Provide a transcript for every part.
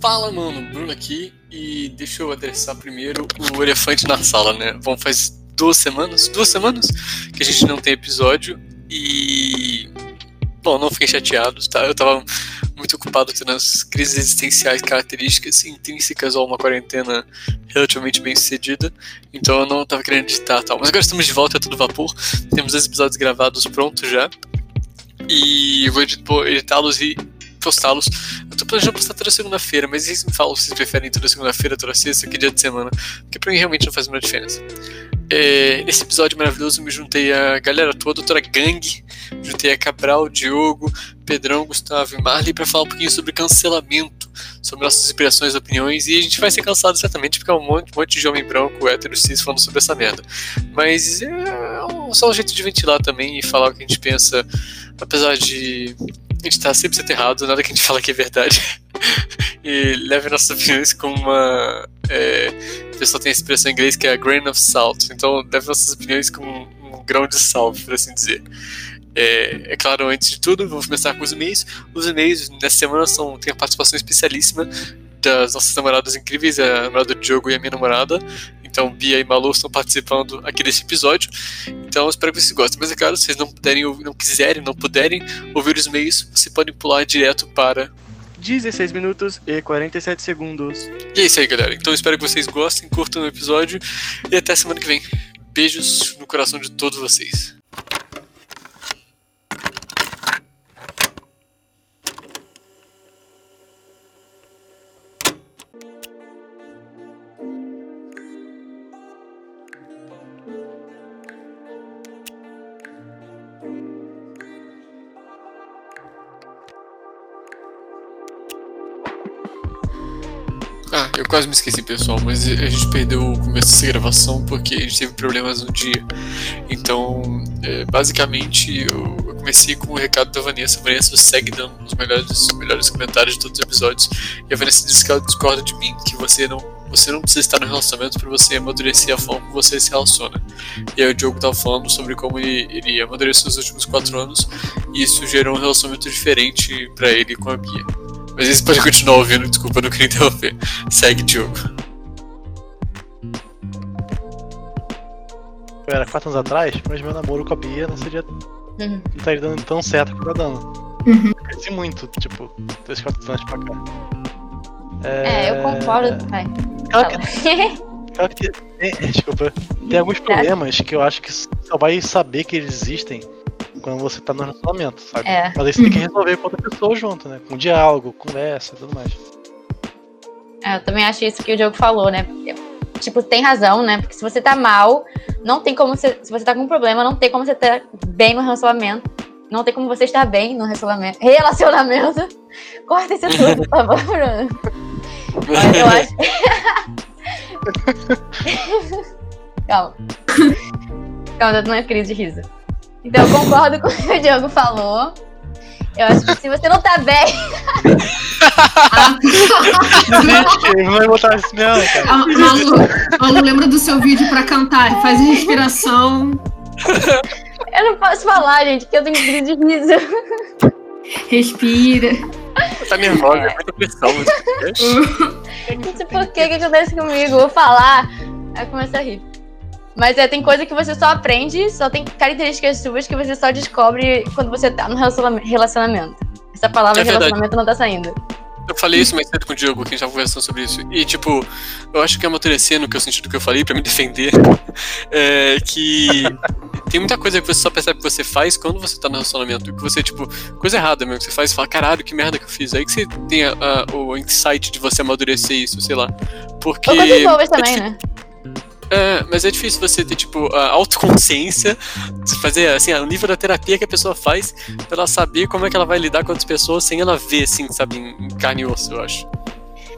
Fala, mano, Bruno aqui e deixa eu adressar primeiro o elefante na sala, né? Bom, faz duas semanas, duas semanas que a gente não tem episódio e. Bom, não fiquem chateados, tá? Eu tava muito ocupado tendo as crises existenciais características intrínsecas a uma quarentena relativamente bem sucedida, então eu não tava querendo editar tal. Mas agora estamos de volta a todo vapor, temos os episódios gravados prontos já, e vou editá-los e postá-los. Eu tô planejando postar toda segunda-feira, mas eles me falam se vocês preferem toda segunda-feira, toda sexta, que dia de semana. Porque pra mim realmente não faz muita diferença. É, nesse episódio maravilhoso, me juntei a galera toda, a doutora Gang, juntei a Cabral, Diogo, Pedrão, Gustavo e Marley para falar um pouquinho sobre cancelamento, sobre nossas inspirações e opiniões, e a gente vai ser cansado certamente de ficar um monte, um monte de homem branco, hétero, cis falando sobre essa merda. Mas é só um jeito de ventilar também e falar o que a gente pensa, apesar de a gente tá sempre sendo errado, nada que a gente fala que é verdade. e leve nossas opiniões com uma. É, o pessoal tem a expressão em inglês que é a grain of salt. Então, leve nossas opiniões com um, um grão de sal, por assim dizer. É, é, claro, antes de tudo, vamos começar com os e-mails. Os e-mails nessa semana são, tem a participação especialíssima das nossas namoradas incríveis, a namorada do Diogo e a minha namorada. Então, Bia e Malu estão participando aqui desse episódio. Então, espero que vocês gostem. Mas é claro, se vocês não puderem, não quiserem, não puderem ouvir os meios, você pode pular direto para 16 minutos e 47 segundos. E é isso aí, galera. Então, espero que vocês gostem, curtam o episódio e até semana que vem. Beijos no coração de todos vocês. Quase me esqueci, pessoal, mas a gente perdeu o começo dessa gravação porque a gente teve problemas no dia. Então, é, basicamente, eu, eu, comecei com o recado da Vanessa. Vanessa segue dando os melhores, os melhores comentários de todos os episódios. E a Vanessa disse que ela discorda de mim, que você não, você não precisa estar no relacionamento para você amadurecer a forma como você se relaciona. E aí o Diogo tava falando sobre como ele, ele amadureceu os últimos quatro anos e isso gerou um relacionamento diferente para ele com a Bia. Mas isso pode continuar ouvindo, desculpa, não queria interromper. Segue, Diogo. Era quatro anos atrás, mas meu namoro com a Bia não seria. Uhum. Não estaria dando tão certo como tá dando. Uhum. Cresci muito, tipo, três, quatro anos pra cá. É, é eu concordo. Vai. Claro que, claro que tem, desculpa. Tem alguns problemas que eu acho que só vai saber que eles existem quando você tá no relacionamento, sabe? É. Mas aí você tem que resolver com outra pessoa junto, né? Com diálogo, conversa e tudo mais. É, eu também acho isso que o Diogo falou, né? Tipo, tem razão, né? Porque se você tá mal, não tem como você. Se você tá com um problema, não tem como você estar bem no relacionamento. Não tem como você estar bem no relacionamento. Relacionamento. Corta isso tudo, por favor, Bruno. Mas eu acho. Calma. Calma, tô numa crise de riso. Então eu concordo com o que o Diogo falou. Eu acho que se você não tá bem. não vai botar isso mesmo, cara. Ah, Malu, Malu, lembra do seu vídeo pra cantar? Faz respiração. Eu não posso falar, gente, que eu tenho crise de riso. Respira. Tá nervosa, é muita pressão. Não sei por que que acontece comigo. Vou falar, aí começa a rir. Mas é, tem coisa que você só aprende, só tem características suas que você só descobre quando você tá no relacionamento. Essa palavra é relacionamento não tá saindo. Eu falei isso mais cedo com o Diogo, que a gente tava conversando sobre isso. E, tipo, eu acho que amadurecer no que eu senti do que eu falei, pra me defender, é que tem muita coisa que você só percebe que você faz quando você tá no relacionamento. Que você, tipo, coisa errada mesmo, que você faz e fala, caralho, que merda que eu fiz. Aí que você tem a, a, o insight de você amadurecer isso, sei lá. Porque. Ou coisas boas também, é né? É, mas é difícil você ter, tipo, a autoconsciência, fazer, assim, o nível da terapia que a pessoa faz pra ela saber como é que ela vai lidar com outras pessoas sem ela ver, assim, sabe, em carne e osso, eu acho.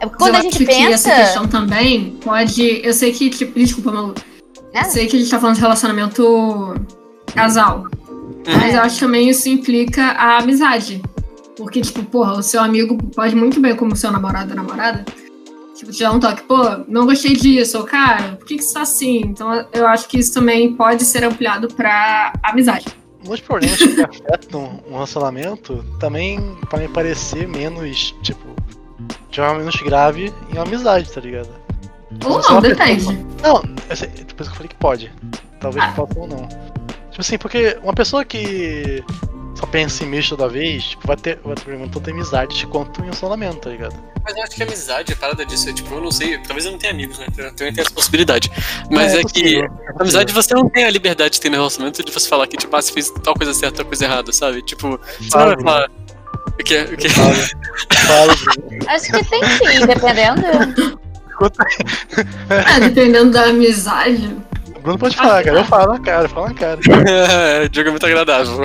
É porque quando eu a gente pensa... que essa questão também pode... Eu sei que, tipo, desculpa, Malu. É. Eu sei que a gente tá falando de relacionamento casal. Uhum. Mas eu acho que também isso implica a amizade. Porque, tipo, porra, o seu amigo pode muito bem como seu namorado ou namorada Tipo, te dar um toque, pô, não gostei disso, ou cara, por que, que isso tá assim? Então eu acho que isso também pode ser ampliado pra amizade. Muitos problemas que afetam um relacionamento também podem parecer menos, tipo, tiver menos grave em amizade, tá ligado? Ou não, depende. Pessoa... Não, depois eu falei que pode. Talvez ah. possa ou não. Tipo assim, porque uma pessoa que só pensa em mim toda vez, tipo, vai ter, vai ter tanto amizade quanto em relacionamento, tá ligado? Mas eu acho que a amizade, a parada disso é tipo, eu não sei, talvez eu não tenha amigos, né? Eu também tenho essa possibilidade. Mas é, é que a amizade você não tem a liberdade de ter no relacionamento de você falar que, tipo, ah, você fez tal coisa certa, tal coisa errada, sabe? Tipo, você não vai falar. O que? O que? Acho que tem sim, dependendo. é, dependendo da amizade. Bruno pode falar, cara. Eu falo na cara, eu falo na cara. é, o jogo é muito agradável.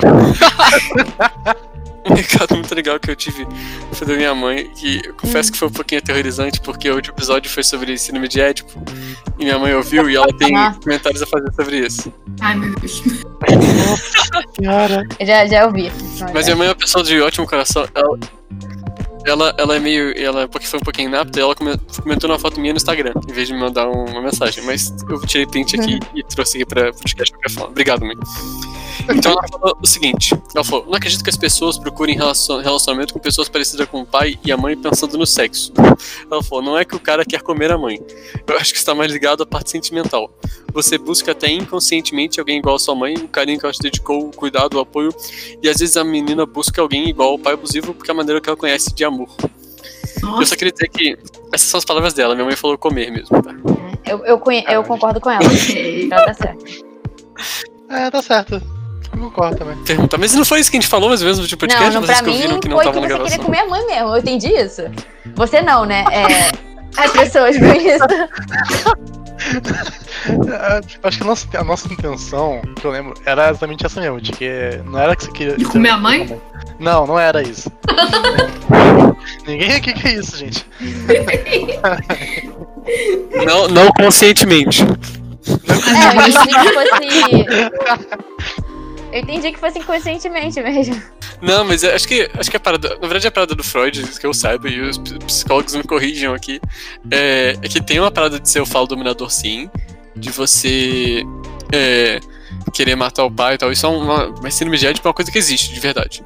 um recado muito legal que eu tive foi da minha mãe, que eu confesso que foi um pouquinho aterrorizante, porque o último episódio foi sobre síndrome de Édipo, e minha mãe ouviu e ela tem ah. comentários a fazer sobre isso. Ai, meu Deus. Cara. Já, já ouvi. Mas minha mãe é uma pessoa de ótimo coração. Ela, ela, ela é meio. Ela, porque foi um pouquinho inapta, ela comentou uma foto minha no Instagram, em vez de me mandar uma mensagem. Mas eu tirei print aqui e trouxe aqui pra podcast de qualquer forma. Obrigado, mãe. Então ela falou o seguinte: ela falou, não acredito que as pessoas procurem relacionamento com pessoas parecidas com o pai e a mãe pensando no sexo. Ela falou, não é que o cara quer comer a mãe. Eu acho que está mais ligado à parte sentimental. Você busca até inconscientemente alguém igual a sua mãe, o carinho que ela te dedicou, o cuidado, o apoio, e às vezes a menina busca alguém igual ao pai abusivo porque é a maneira que ela conhece de amor. Nossa. Eu só queria dizer que essas são as palavras dela, minha mãe falou comer mesmo, tá? Eu, eu, eu concordo com ela. ela tá certo. É, tá certo. Eu concordo também. Pergunta, mas não foi isso que a gente falou mais ou menos no tipo podcast? Não, não pra mim que não foi que você queria comer a mãe mesmo, eu entendi isso. Você não, né? É, as pessoas com isso. É, acho que a nossa, a nossa intenção, que eu lembro, era exatamente essa mesmo, de que não era que você queria. De comer a mãe? Não, não era isso. Ninguém aqui quer isso, gente. não, não conscientemente. É, que fosse. Eu entendi que fosse inconscientemente mesmo. Não, mas acho que acho que a parada. Na verdade, a parada do Freud, que eu saiba, e os psicólogos me corrijam aqui, é, é que tem uma parada de ser o falo dominador, sim. De você é, querer matar o pai e tal. Isso é uma. Mas síndrome de Édipo é uma coisa que existe, de verdade.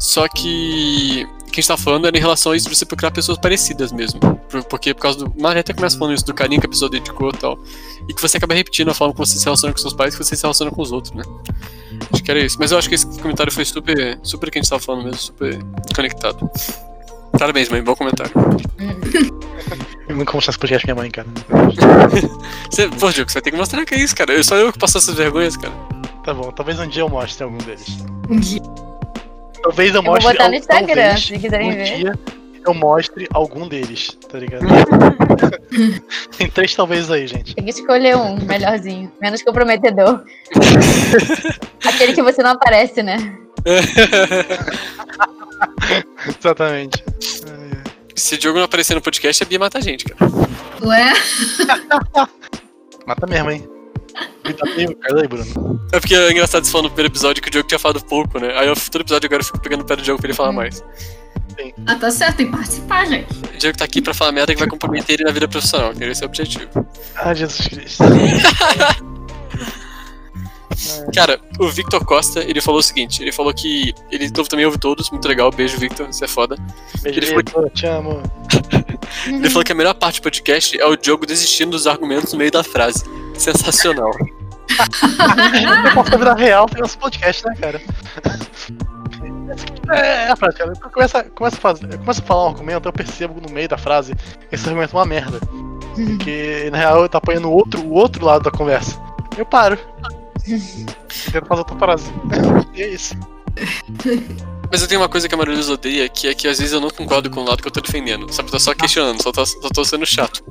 Só que o que a gente tá falando era em relação a isso de você procurar pessoas parecidas mesmo. Porque por causa do. Maré até começa falando isso do carinho que a pessoa dedicou e tal. E que você acaba repetindo a forma como você se relaciona com seus pais que você se relaciona com os outros, né? Acho que era isso. Mas eu acho que esse comentário foi super. Super que a gente tava falando mesmo, super conectado. Parabéns, mãe, bom comentário. Eu nunca mostrar esse podcast minha mãe, cara. você, pô, Diego, você vai ter que mostrar que é isso, cara. Eu, só eu que passo essas vergonhas, cara. Tá bom, talvez um dia eu mostre algum deles. Um dia. Talvez eu mostre. Eu vou botar no Instagram, talvez, se quiserem um ver. Dia eu mostre algum deles, tá ligado? Tem três talvez aí, gente. Tem que escolher um melhorzinho, menos comprometedor. Aquele que você não aparece, né? Exatamente. Se o Diogo não aparecer no podcast, a Bia mata a gente, cara. Ué? Mata mesmo, hein? É porque é engraçado você falando no primeiro episódio que o Diogo tinha falado pouco, né? Aí eu, todo episódio agora eu fico pegando o pé do Diogo pra ele falar hum. mais. Sim. Ah, tá certo, tem que participar, gente. O Diego tá aqui pra falar merda que vai comprometer ele na vida profissional, que esse é o objetivo. Ah, Jesus Cristo. Cara, o Victor Costa, ele falou o seguinte, ele falou que ele também ouve todos, muito legal, beijo Victor, você é foda. Beijo, ele falou que... te amo. ele falou que a melhor parte do podcast é o Diogo desistindo dos argumentos no meio da frase. Sensacional. Eu posso virar real tem nosso podcast, né, cara? É, é a prática. Eu começo, a, fazer, eu começo a falar um argumento, eu percebo no meio da frase esse argumento é uma merda. Porque, na real, eu tô apanhando outro, o outro lado da conversa. Eu paro. Tento fazer outra frase. e é isso. Mas eu tenho uma coisa que a Mariluz odeia, que é que às vezes eu não concordo com o lado que eu tô defendendo. Sabe, eu tô só questionando, só tô, só tô sendo chato.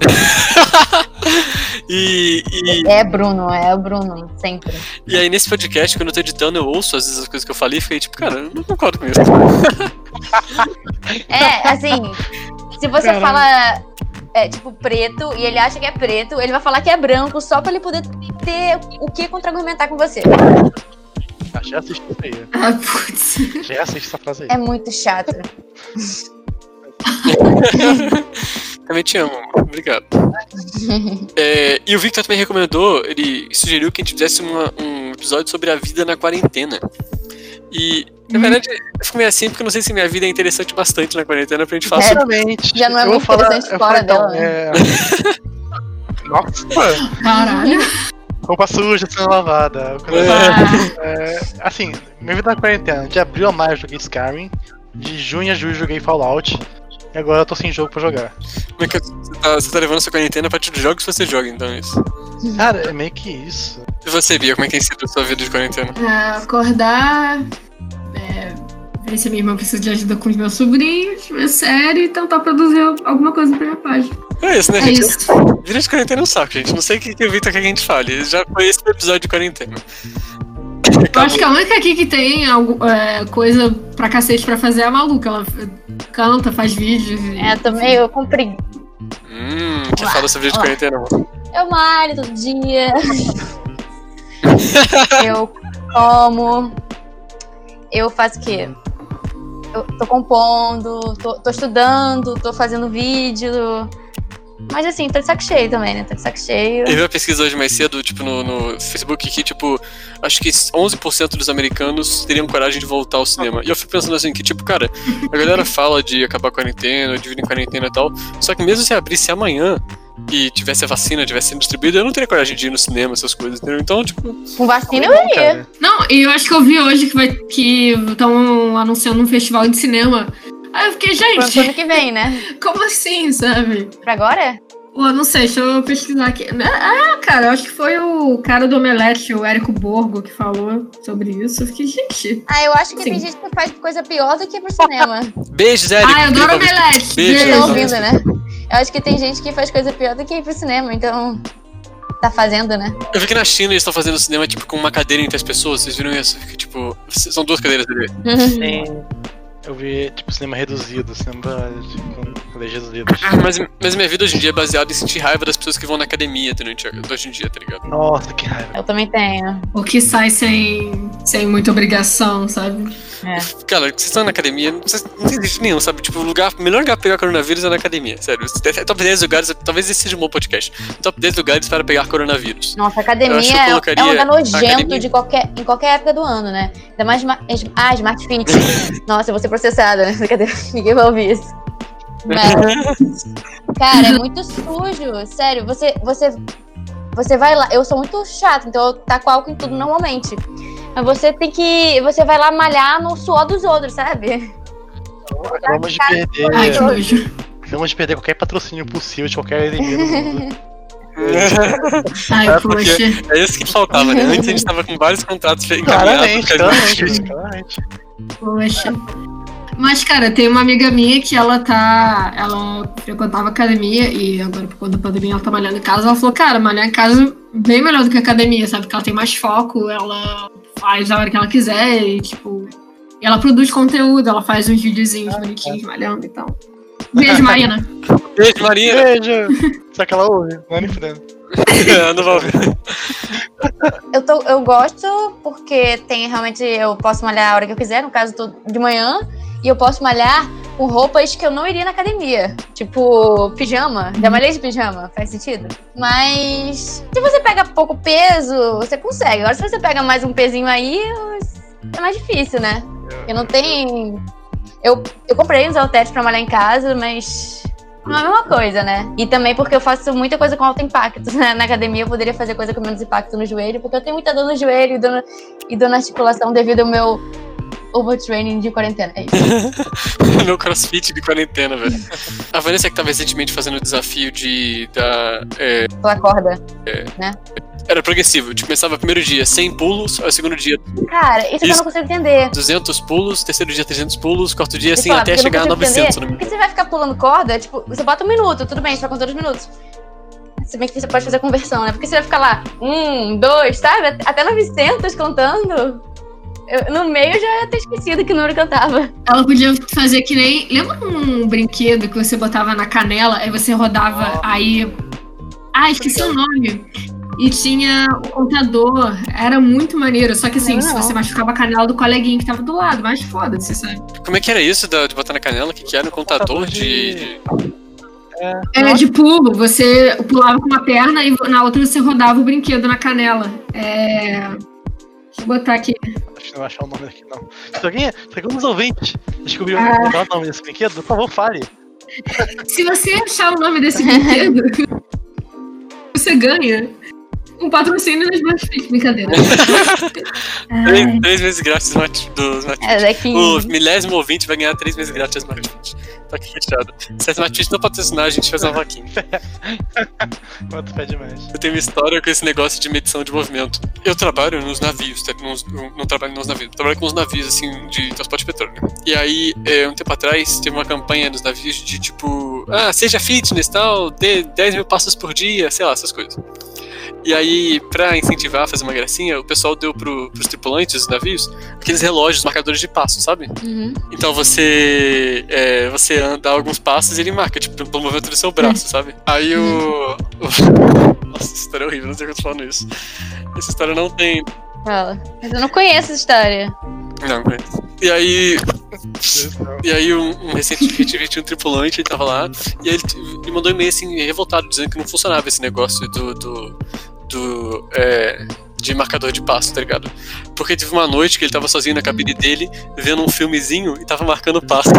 e, e, É Bruno, é o Bruno, sempre. E aí nesse podcast, quando eu tô editando, eu ouço às vezes as coisas que eu falei e fiquei tipo, cara, eu não concordo com isso. é, assim, se você Caramba. fala é, tipo, preto, e ele acha que é preto, ele vai falar que é branco só pra ele poder ter o que contra-argumentar com você. Já assisti isso aí. Ah, putz. Já assisti essa frase aí. É muito chato. Também te amo, obrigado. É, e o Victor também recomendou, ele sugeriu que a gente fizesse uma, um episódio sobre a vida na quarentena. E Na verdade, eu fico meio assim porque eu não sei se minha vida é interessante bastante na quarentena pra gente falar Exatamente. Já não é Eu muito falar- interessante eu fora falo, então, dela. né? é... Nossa, Caralho. roupa suja sendo lavada. Ah, É, assim, minha vida na quarentena. De abril a maio eu joguei Skyrim. De junho a julho eu joguei Fallout. E agora eu tô sem jogo pra jogar. Como é que você tá, você tá levando sua quarentena a partir dos jogos que você joga, então é isso. Cara, é meio que isso. E você, Bia, como é que tem sido a sua vida de quarentena? é, acordar, é, ver se a minha irmã precisa de ajuda com os meus sobrinhos, ver série e tentar produzir alguma coisa pra minha página. É isso, né, É gente? isso. Vida de quarentena é um saco, gente. Não sei o que, que o Vitor quer que a gente fale. Já foi esse o episódio de quarentena. Eu acho que a única aqui que tem algo, é, coisa pra cacete pra fazer é a maluca. Ela canta, faz vídeos. e- É, tô meio com preguiça. Hum, quer Olá, falar sobre vida de quarentena? Eu malho todo dia. eu como. Eu faço o quê? Eu tô compondo, tô, tô estudando, tô fazendo vídeo. Mas assim, tô de saco cheio também, né? Tô de saco cheio. Eu vi uma pesquisa hoje mais cedo, tipo, no, no Facebook, que, tipo, acho que 11% dos americanos teriam coragem de voltar ao cinema. E eu fico pensando assim, que, tipo, cara, a galera fala de acabar a quarentena, de vir em quarentena e tal, só que mesmo se abrisse amanhã e tivesse a vacina, tivesse sendo distribuída, eu não teria coragem de ir no cinema, essas coisas, entendeu? Então, tipo, Com vacina eu iria. Cara, Não, e eu acho que eu vi hoje que vai que estão anunciando um festival de cinema. Aí eu fiquei, Pro gente, ano que vem, né? como assim, sabe? Pra agora? Pô, não sei, deixa eu pesquisar aqui. Ah, cara, eu acho que foi o cara do Omelete, o Érico Borgo, que falou sobre isso. Eu fiquei, gente. Ah, eu acho que Sim. tem gente que faz coisa pior do que ir pro cinema. beijos, Érico. Ah, eu adoro Omelete! Beijo. Beijo. estão ouvindo, né? Eu acho que tem gente que faz coisa pior do que ir pro cinema, então. Tá fazendo, né? Eu vi que na China eles estão fazendo cinema, tipo, com uma cadeira entre as pessoas, vocês viram isso? Que, tipo, são duas cadeiras ali. tem. Eu vi, tipo, cinema reduzido, cinema tipo, livres. Mas, mas minha vida hoje em dia é baseada em sentir raiva das pessoas que vão na academia durante hoje em dia, tá ligado? Nossa, que raiva. Eu também tenho. O que sai sem, sem muita obrigação, sabe? Cara, vocês estão na academia, não, jeito nenhum, sabe? Tipo, o lugar, o melhor lugar pra pegar coronavírus é na academia, sério. É Top 10 lugares, talvez esse seja um bom podcast. Top 10 lugares para pegar coronavírus. Nossa, Eu acho que eu academia é, é um lugar nojento de qualquer, em qualquer época do ano, né? Ainda mais. Ah, Smart Fit. Nossa, eu vou ser processada, né? Ninguém vai ouvir isso. Mas, cara, é muito sujo. Sério, você, você, você vai lá. Eu sou muito chata, então eu taco álcool em tudo normalmente. Mas você tem que. Você vai lá malhar no suor dos outros, sabe? Acabamos de Ai, que perder. nojo. Acabamos de perder qualquer patrocínio possível de qualquer inimigo do mundo. Ai, É, porque-. É isso que faltava, né? Antes a gente tava com vários contratos encaminhados. Claramente, claramente, claramente. Poxa. Mas, cara, tem uma amiga minha que ela tá. Ela frequentava academia e agora, por conta da pandemia, ela tá malhando em casa. Ela falou, cara, malhar em casa é bem melhor do que academia, sabe? Porque ela tem mais foco, ela faz a hora que ela quiser e, tipo. e ela produz conteúdo, ela faz uns videozinhos bonitinhos malhando e tal. Beijo, Marina. Beijo, Maria! Beijo! Será que ela ouve? Não é nem não vou ouvir. Eu, tô, eu gosto porque tem realmente. Eu posso malhar a hora que eu quiser, no caso, tô de manhã. E eu posso malhar com roupas que eu não iria na academia. Tipo, pijama. Já malhei de pijama, faz sentido? Mas. Se você pega pouco peso, você consegue. Agora, se você pega mais um pezinho aí, é mais difícil, né? Porque não tem. Eu, eu comprei uns halteres pra malhar em casa, mas. Não é a mesma coisa, né? E também porque eu faço muita coisa com alto impacto. né? Na academia eu poderia fazer coisa com menos impacto no joelho, porque eu tenho muita dor no joelho e dor, na- e dor na articulação devido ao meu overtraining de quarentena. É isso. Meu crossfit de quarentena, velho. A Vanessa que tava recentemente fazendo o desafio de. Da, é, Pela corda. era progressivo. Tipo, começava o primeiro dia 100 pulos, o segundo dia Cara, isso, eu Isso. não consigo entender. 200 pulos, terceiro dia 300 pulos, quarto dia assim, eu até eu chegar a não consigo 900. entender. né? Porque você vai ficar pulando corda, tipo, você bota um minuto, tudo bem, você vai contar os minutos. Se bem que você pode fazer a conversão, né? Porque você vai ficar lá, um, dois, sabe? Até 900 contando. Eu, no meio eu já ia ter esquecido que número que eu tava. Ela podia fazer que nem. Lembra um brinquedo que você botava na canela, aí você rodava, aí. Ah, esqueci o nome. E tinha o contador. Era muito maneiro. Só que assim, Não, se não. você machucava a canela do coleguinha que tava do lado, mas foda-se, sabe? Como é que era isso da- de botar na canela? O que, que era? Um contador de. Era de pulo, você pulava com uma perna e na outra você rodava o brinquedo na canela. É. Eu botar aqui. Acho que eu achar o nome daqui, não. Se alguém, se algum dos ouvintes descobriu ah. o nome desse brinquedo, por favor, fale. Se você achar o nome desse brinquedo, você ganha um patrocínio das Netflix, brincadeira. três, três meses grátis do Smartfit. É, daqui... O milésimo ouvinte vai ganhar três meses grátis do Smartfit. Tô aqui fechado. Se a Smartfit não patrocinar, a gente faz uma vaquinha. Quanto pé demais. Eu tenho uma história com esse negócio de medição de movimento. Eu trabalho nos navios, tá? nos, não trabalho nos navios, trabalho com os navios, assim, de transporte de petróleo. E aí, é, um tempo atrás, teve uma campanha nos navios de tipo, ah, seja fitness tal, dê 10 mil passos por dia, sei lá, essas coisas. E aí, pra incentivar, fazer uma gracinha, o pessoal deu pro, pros tripulantes dos navios aqueles relógios marcadores de passos, sabe? Uhum. Então você é, você anda alguns passos e ele marca, tipo, pelo movimento do seu braço, uhum. sabe? Aí o, o. Nossa, essa história é horrível, não sei o que eu tô falando isso. Essa história não tem. Fala. Mas eu não conheço essa história. Não, conheço. E aí. E aí, um, um recentemente tinha um tripulante, ele tava lá, e aí ele me mandou um e-mail assim, revoltado, dizendo que não funcionava esse negócio do, do do. É, de marcador de passo, tá ligado? Porque teve uma noite que ele tava sozinho na cabine dele, vendo um filmezinho e tava marcando passo.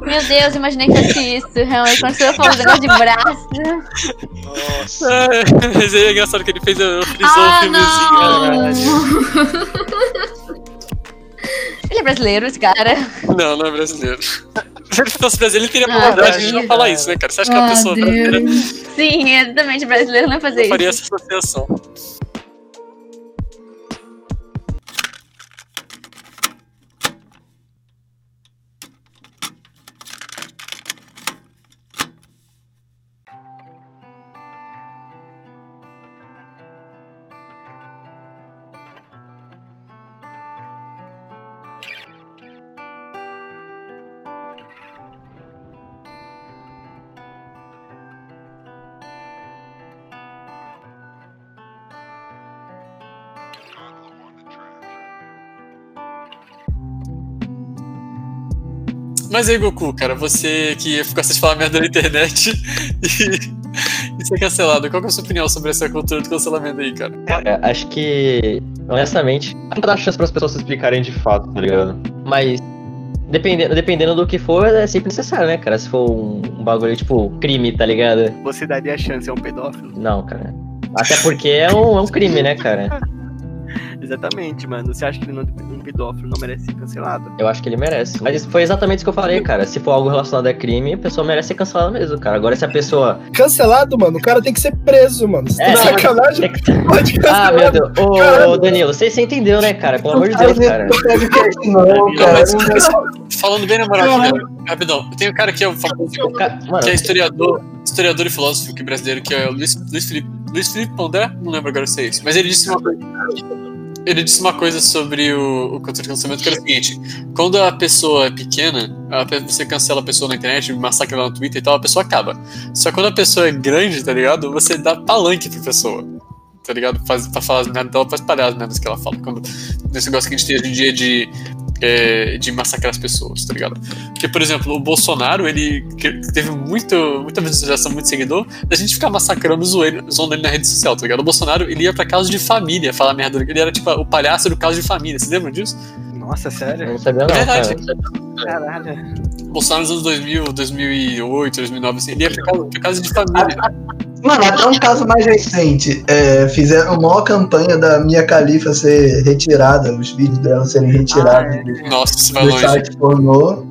Meu Deus, imaginei que fosse isso. Realmente, quando você falou negócio de braço. Nossa. É, mas aí é engraçado que ele fez, frisou ah, o filmezinho. Ele é brasileiro, esse cara? Não, não é brasileiro. Se ele fosse brasileiro, ele teria ah, probabilidade de não falar isso, né, cara? Você acha que é uma pessoa Deus. brasileira. Sim, exatamente, brasileiro não fazer isso. Faria essa associação. Mas aí, Goku, cara, você que ficou de falar merda na internet e, e ser cancelado, qual é a sua opinião sobre essa cultura do cancelamento aí, cara? É, acho que, honestamente, não dá chance para as pessoas se explicarem de fato, tá ligado? Mas Dependendo, dependendo do que for, é sempre necessário, né, cara? Se for um, um bagulho tipo crime, tá ligado? Você daria chance a um pedófilo? Não, cara. Até porque é um, é um crime, né, cara? Exatamente, mano. Você acha que ele não, um pedófilo não merece ser cancelado? Eu acho que ele merece. Mas isso foi exatamente isso que eu falei, cara. Se for algo relacionado a crime, a pessoa merece ser cancelada mesmo, cara. Agora, se a pessoa. Cancelado, mano, o cara tem que ser preso, mano. Você é, tá sacanagem. Que... Pode cancelar. Ah, meu Deus. Ô, ô Danilo, você, você entendeu, né, cara? Pelo amor de Deus, cara. Não, cara. Falando bem na moral, rapidão. Tem um cara que é, que é historiador, historiador e filósofo aqui brasileiro, que é o Luiz, Luiz Felipe. Luiz Felipe Pondé? Não lembro agora se é isso. Mas ele disse uma coisa ele disse uma coisa sobre o, o de cancelamento que era o seguinte: quando a pessoa é pequena, a, você cancela a pessoa na internet, massacra ela no Twitter e tal, a pessoa acaba. Só quando a pessoa é grande, tá ligado? Você dá palanque pra pessoa. Tá ligado? Faz, pra falar as merdas dela, pra espalhar as merdas que ela fala. Quando, nesse negócio que a gente tem hoje em dia de é, de massacrar as pessoas, tá ligado? Porque, por exemplo, o Bolsonaro, ele teve muito, muita visualização, muito seguidor, da gente ficar massacrando, zoando, zoando ele na rede social, tá ligado? O Bolsonaro, ele ia pra casa de família falar merda, ele era tipo o palhaço do caso de família, vocês lembram disso? Nossa, sério? Não sabia não, é verdade. Cara. Caralho. Bolsonaro nos anos 2000, 2008, 2009, assim, ele ia pra casa, pra casa de família. Mano, até um caso mais recente. É, fizeram a maior campanha da Mia Khalifa ser retirada, os vídeos dela serem retirados ah, é. Nossa, do, do site pornô.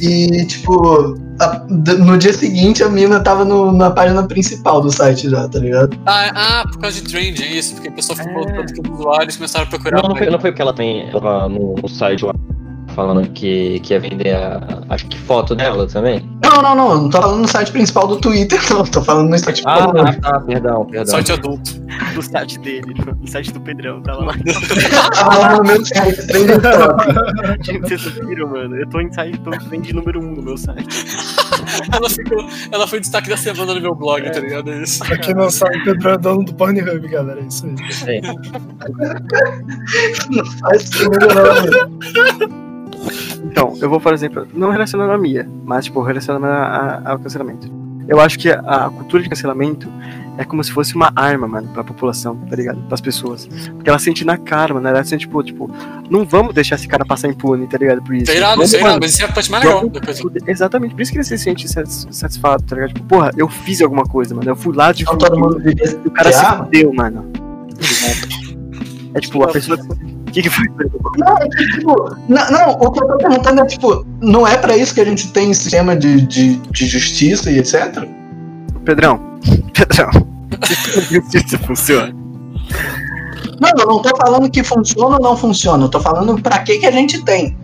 E, tipo, a, no dia seguinte a mina tava no, na página principal do site já, tá ligado? Ah, ah por causa de trend, é isso, porque a pessoa ficou é. tanto que usuários começaram a procurar. Não, não foi, não foi porque ela tem. Ela no, no site lá falando que, que ia vender a. Acho que foto dela também. Não, não, não. Não tô falando no site principal do Twitter, não. Tô falando no site Ah, ah tá, perdão, perdão. Site adulto. No site dele, no site do Pedrão, tá lá. Tava lá no meu site, trending top. Gente, vocês viram, mano? Eu tô em site, tô em trend número 1 um no meu site. ela, ficou, ela foi destaque da semana no meu blog, é. tá ligado? É isso. Aqui não sabe, Pedrão é dono do Pornhub, galera. É isso aí. É. não faz isso, não. Então, eu vou, por exemplo, não relacionando a Mia, mas, tipo, relacionando a, a, ao cancelamento. Eu acho que a, a cultura de cancelamento é como se fosse uma arma, mano, pra população, tá ligado? Pras pessoas. Porque ela sente na cara, mano. Ela sente, tipo, tipo, não vamos deixar esse cara passar impune, tá ligado? Por isso. Tá irado, vamos, isso é irado, mas isso é a parte mais legal. Depois. Exatamente, por isso que ele se sente satisfado, tá ligado? Tipo, porra, eu fiz alguma coisa, mano. Eu fui lá de todo mundo o cara se fudeu, mano. É tipo, a pessoa. O que, que foi? Não, é que, tipo, não, não, o que eu tô perguntando é, tipo, não é pra isso que a gente tem sistema de, de, de justiça e etc? Pedrão, Pedrão, justiça funciona? Não, eu não tô falando que funciona ou não funciona, eu tô falando pra que que a gente tem.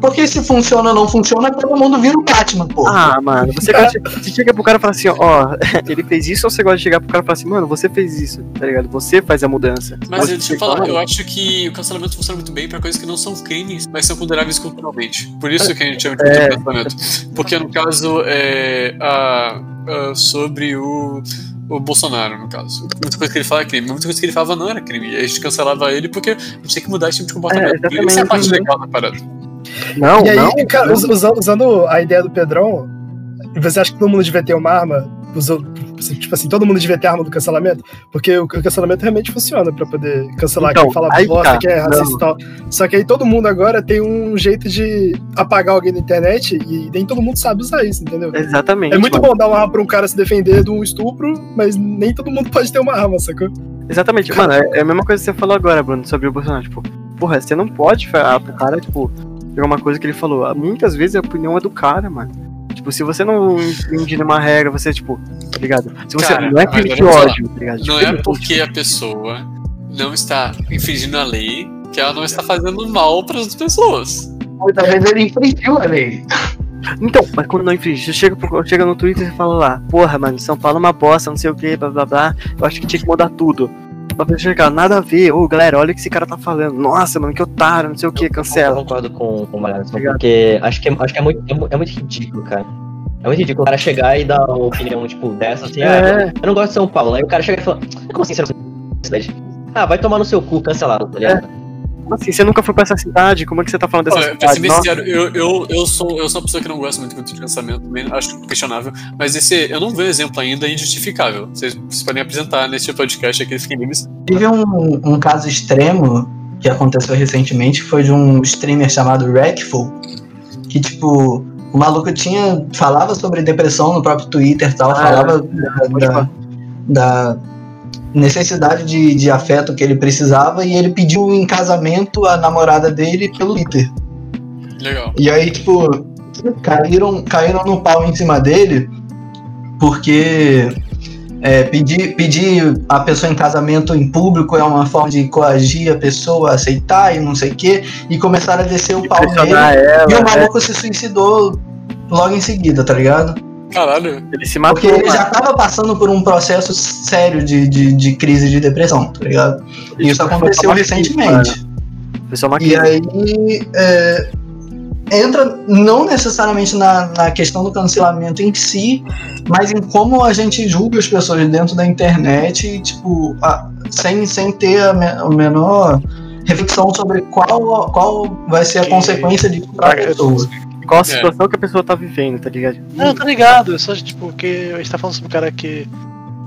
Porque se funciona ou não funciona, todo mundo vira o Batman, pô. Ah, mano, você, gosta, você chega pro cara e fala assim, ó, ele fez isso, ou você gosta de chegar pro cara e falar assim, mano, você fez isso, tá ligado? Você faz a mudança. Mas deixa eu falar, eu acho que o cancelamento funciona muito bem pra coisas que não são crimes, mas são condenáveis culturalmente. Por isso que a gente chama de é. cancelamento. Porque no caso, é, a, a, sobre o o Bolsonaro, no caso. Muita coisa que ele fala é crime, muita coisa que ele falava não era crime. E a gente cancelava ele porque a gente tem que mudar esse tipo de comportamento. É, Isso é a parte legal da parada. Não, e aí, não, cara, não. Usando, usando a ideia do Pedrão, você acha que todo mundo devia ter uma arma? Tipo assim, todo mundo devia ter arma do cancelamento? Porque o cancelamento realmente funciona pra poder cancelar então, quem fala bosta, tá. quem é racista e tal. Só que aí todo mundo agora tem um jeito de apagar alguém na internet e nem todo mundo sabe usar isso, entendeu? Exatamente. É muito mano. bom dar uma arma pra um cara se defender de um estupro, mas nem todo mundo pode ter uma arma, sacou? Exatamente, mano, é, é a mesma coisa que você falou agora, Bruno, sobre o Bolsonaro. Tipo, porra, você não pode falar pro cara, tipo, pegar uma coisa que ele falou. Ah, muitas vezes a opinião é do cara, mano. Tipo, se você não entende nenhuma regra, você, tipo, tá ligado? Se você cara, não é crime de ódio, tá ligado? Não tipo, é porque a pessoa não está infringindo a lei que ela não está fazendo mal para as pessoas. Muitas vezes ele infringiu a lei. Então, mas quando não infringe, você chega, chega no Twitter e fala lá, porra, mano, São Paulo é uma bosta, não sei o que, blá blá blá. Eu acho que tinha que mudar tudo pra pessoa chegar, nada a ver. Ô, galera, olha o que esse cara tá falando. Nossa, mano, que otário, não sei o que, cancela. Eu concordo com, com o Malhação, porque acho que, é, acho que é, muito, é, muito ridículo, cara. É muito ridículo o cara chegar e dar uma opinião, tipo, dessa, assim, é. ah, eu não gosto de São Paulo. Aí o cara chega e fala, como assim você não cidade? Ah, vai tomar no seu cu, cancelado, tá ligado? É assim, você nunca foi pra essa cidade? Como é que você tá falando dessa Olha, cidade? Pra ser eu, eu, eu, sou, eu sou uma pessoa que não gosta muito de pensamento, acho questionável, mas esse, eu não vejo exemplo ainda injustificável. Vocês, vocês podem apresentar nesse podcast aqui, fiquem livres. Tive um, um caso extremo que aconteceu recentemente, foi de um streamer chamado Rackful, que, tipo, o maluco tinha, falava sobre depressão no próprio Twitter e tal, ah, falava é. da, da, da necessidade de, de afeto que ele precisava e ele pediu em casamento a namorada dele pelo Twitter. Legal. E aí, tipo, caíram, caíram no pau em cima dele porque é, pedir, pedir a pessoa em casamento em público é uma forma de coagir a pessoa a aceitar e não sei o quê, e começaram a descer o pau nele. Ela, e o maluco é. se suicidou logo em seguida, tá ligado? Caralho. Ele se matou. Porque ele já tava passando por um processo sério de, de, de crise de depressão, tá ligado? E isso aconteceu recentemente. E aí é, entra não necessariamente na, na questão do cancelamento em si, mas em como a gente julga as pessoas dentro da internet, tipo, a, sem, sem ter a, me, a menor reflexão sobre qual, qual vai ser a que... consequência de para a pessoa qual a é. situação é. que a pessoa tá vivendo, tá ligado? Não, tá ligado. É só tipo, que a gente tá falando sobre um cara que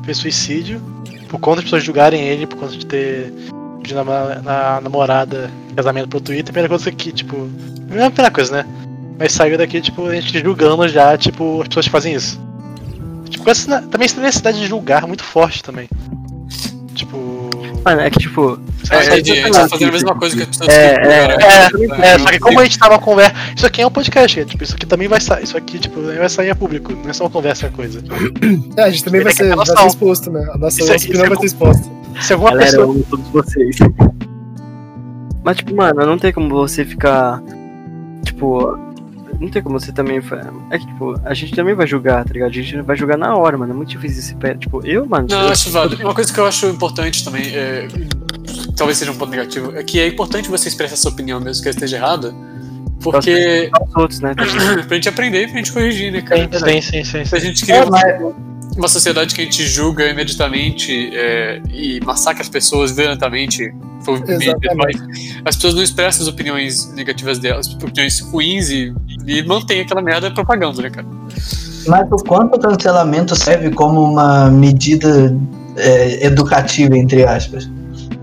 fez suicídio por conta das pessoas julgarem ele, por conta de ter pedido na, na namorada casamento pro Twitter. A primeira coisa que, tipo. Não é a primeira coisa, né? Mas saiu daqui, tipo, a gente julgando já, tipo, as pessoas que fazem isso. Tipo, essa, também essa necessidade de julgar muito forte também. Mano, é que tipo. É, é, a gente tá fazendo a mesma coisa que as pessoas é, é, né? é, é, só que como a gente tava conversa. Isso aqui é um podcast, tipo, isso aqui também vai sair. Isso aqui, tipo, vai sair a público, não é só uma conversa, é coisa. É, a gente também vai ser, vai ser exposto, né? A nossa, nossa opinião vai ser exposta. Se alguma Galera, pessoa. Eu todos vocês. Mas, tipo, mano, não tem como você ficar. Tipo, não tem como você também. É que, tipo, a gente também vai julgar, tá ligado? A gente vai julgar na hora, mano. É muito difícil esse pé. Tipo, eu, mano. Não, eu acho válido. Uma coisa que eu acho importante também, é, talvez seja um ponto negativo, é que é importante você expressar sua opinião, mesmo que ela esteja errada. Porque. Os outros, né? pra gente aprender e pra gente corrigir, né, cara? Sim, sim, sim. sim. Se a gente queria. É, mas uma sociedade que a gente julga imediatamente é, e massacra as pessoas violentamente, as pessoas não expressam as opiniões negativas delas, opiniões ruins e, e mantém aquela merda propaganda, né, cara? Mas o quanto o cancelamento serve como uma medida é, educativa, entre aspas.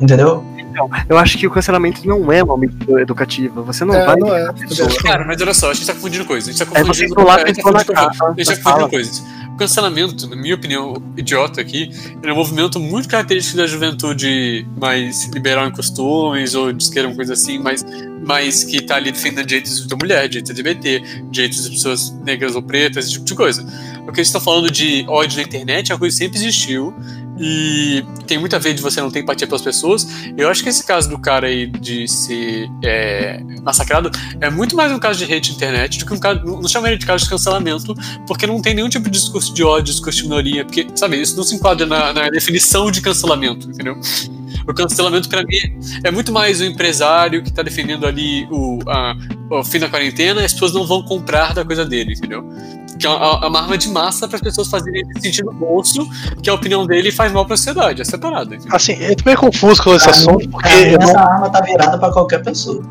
Entendeu? Então, eu acho que o cancelamento não é uma medida educativa. Você não é, vai. Não é. Cara, mas olha só, a gente tá confundindo coisas. A gente tá confundindo, é você confundindo, a gente tá confundindo coisas cancelamento, na minha opinião, idiota aqui, é um movimento muito característico da juventude mais liberal em costumes, ou de esquerda, uma coisa assim, mas, mas que tá ali defendendo direitos da mulher, direitos LGBT, direitos das pessoas negras ou pretas, esse tipo de coisa. O que a gente tá falando de ódio na internet é uma coisa que sempre existiu, e tem muita vez de você não ter empatia pelas pessoas. Eu acho que esse caso do cara aí de ser é, massacrado é muito mais um caso de hate internet do que um caso. Não chamaria de caso de cancelamento, porque não tem nenhum tipo de discurso de ódio, discurso de minoria, porque, sabe, isso não se enquadra na, na definição de cancelamento, entendeu? O cancelamento, para mim, é muito mais o empresário que está defendendo ali o, a, o fim da quarentena as pessoas não vão comprar da coisa dele, entendeu? Que é uma, uma arma de massa para as pessoas fazerem sentir no bolso que a opinião dele faz mal para a sociedade. É separado. Assim, eu tô meio confuso com esse assunto, porque. essa não... arma tá virada para qualquer pessoa.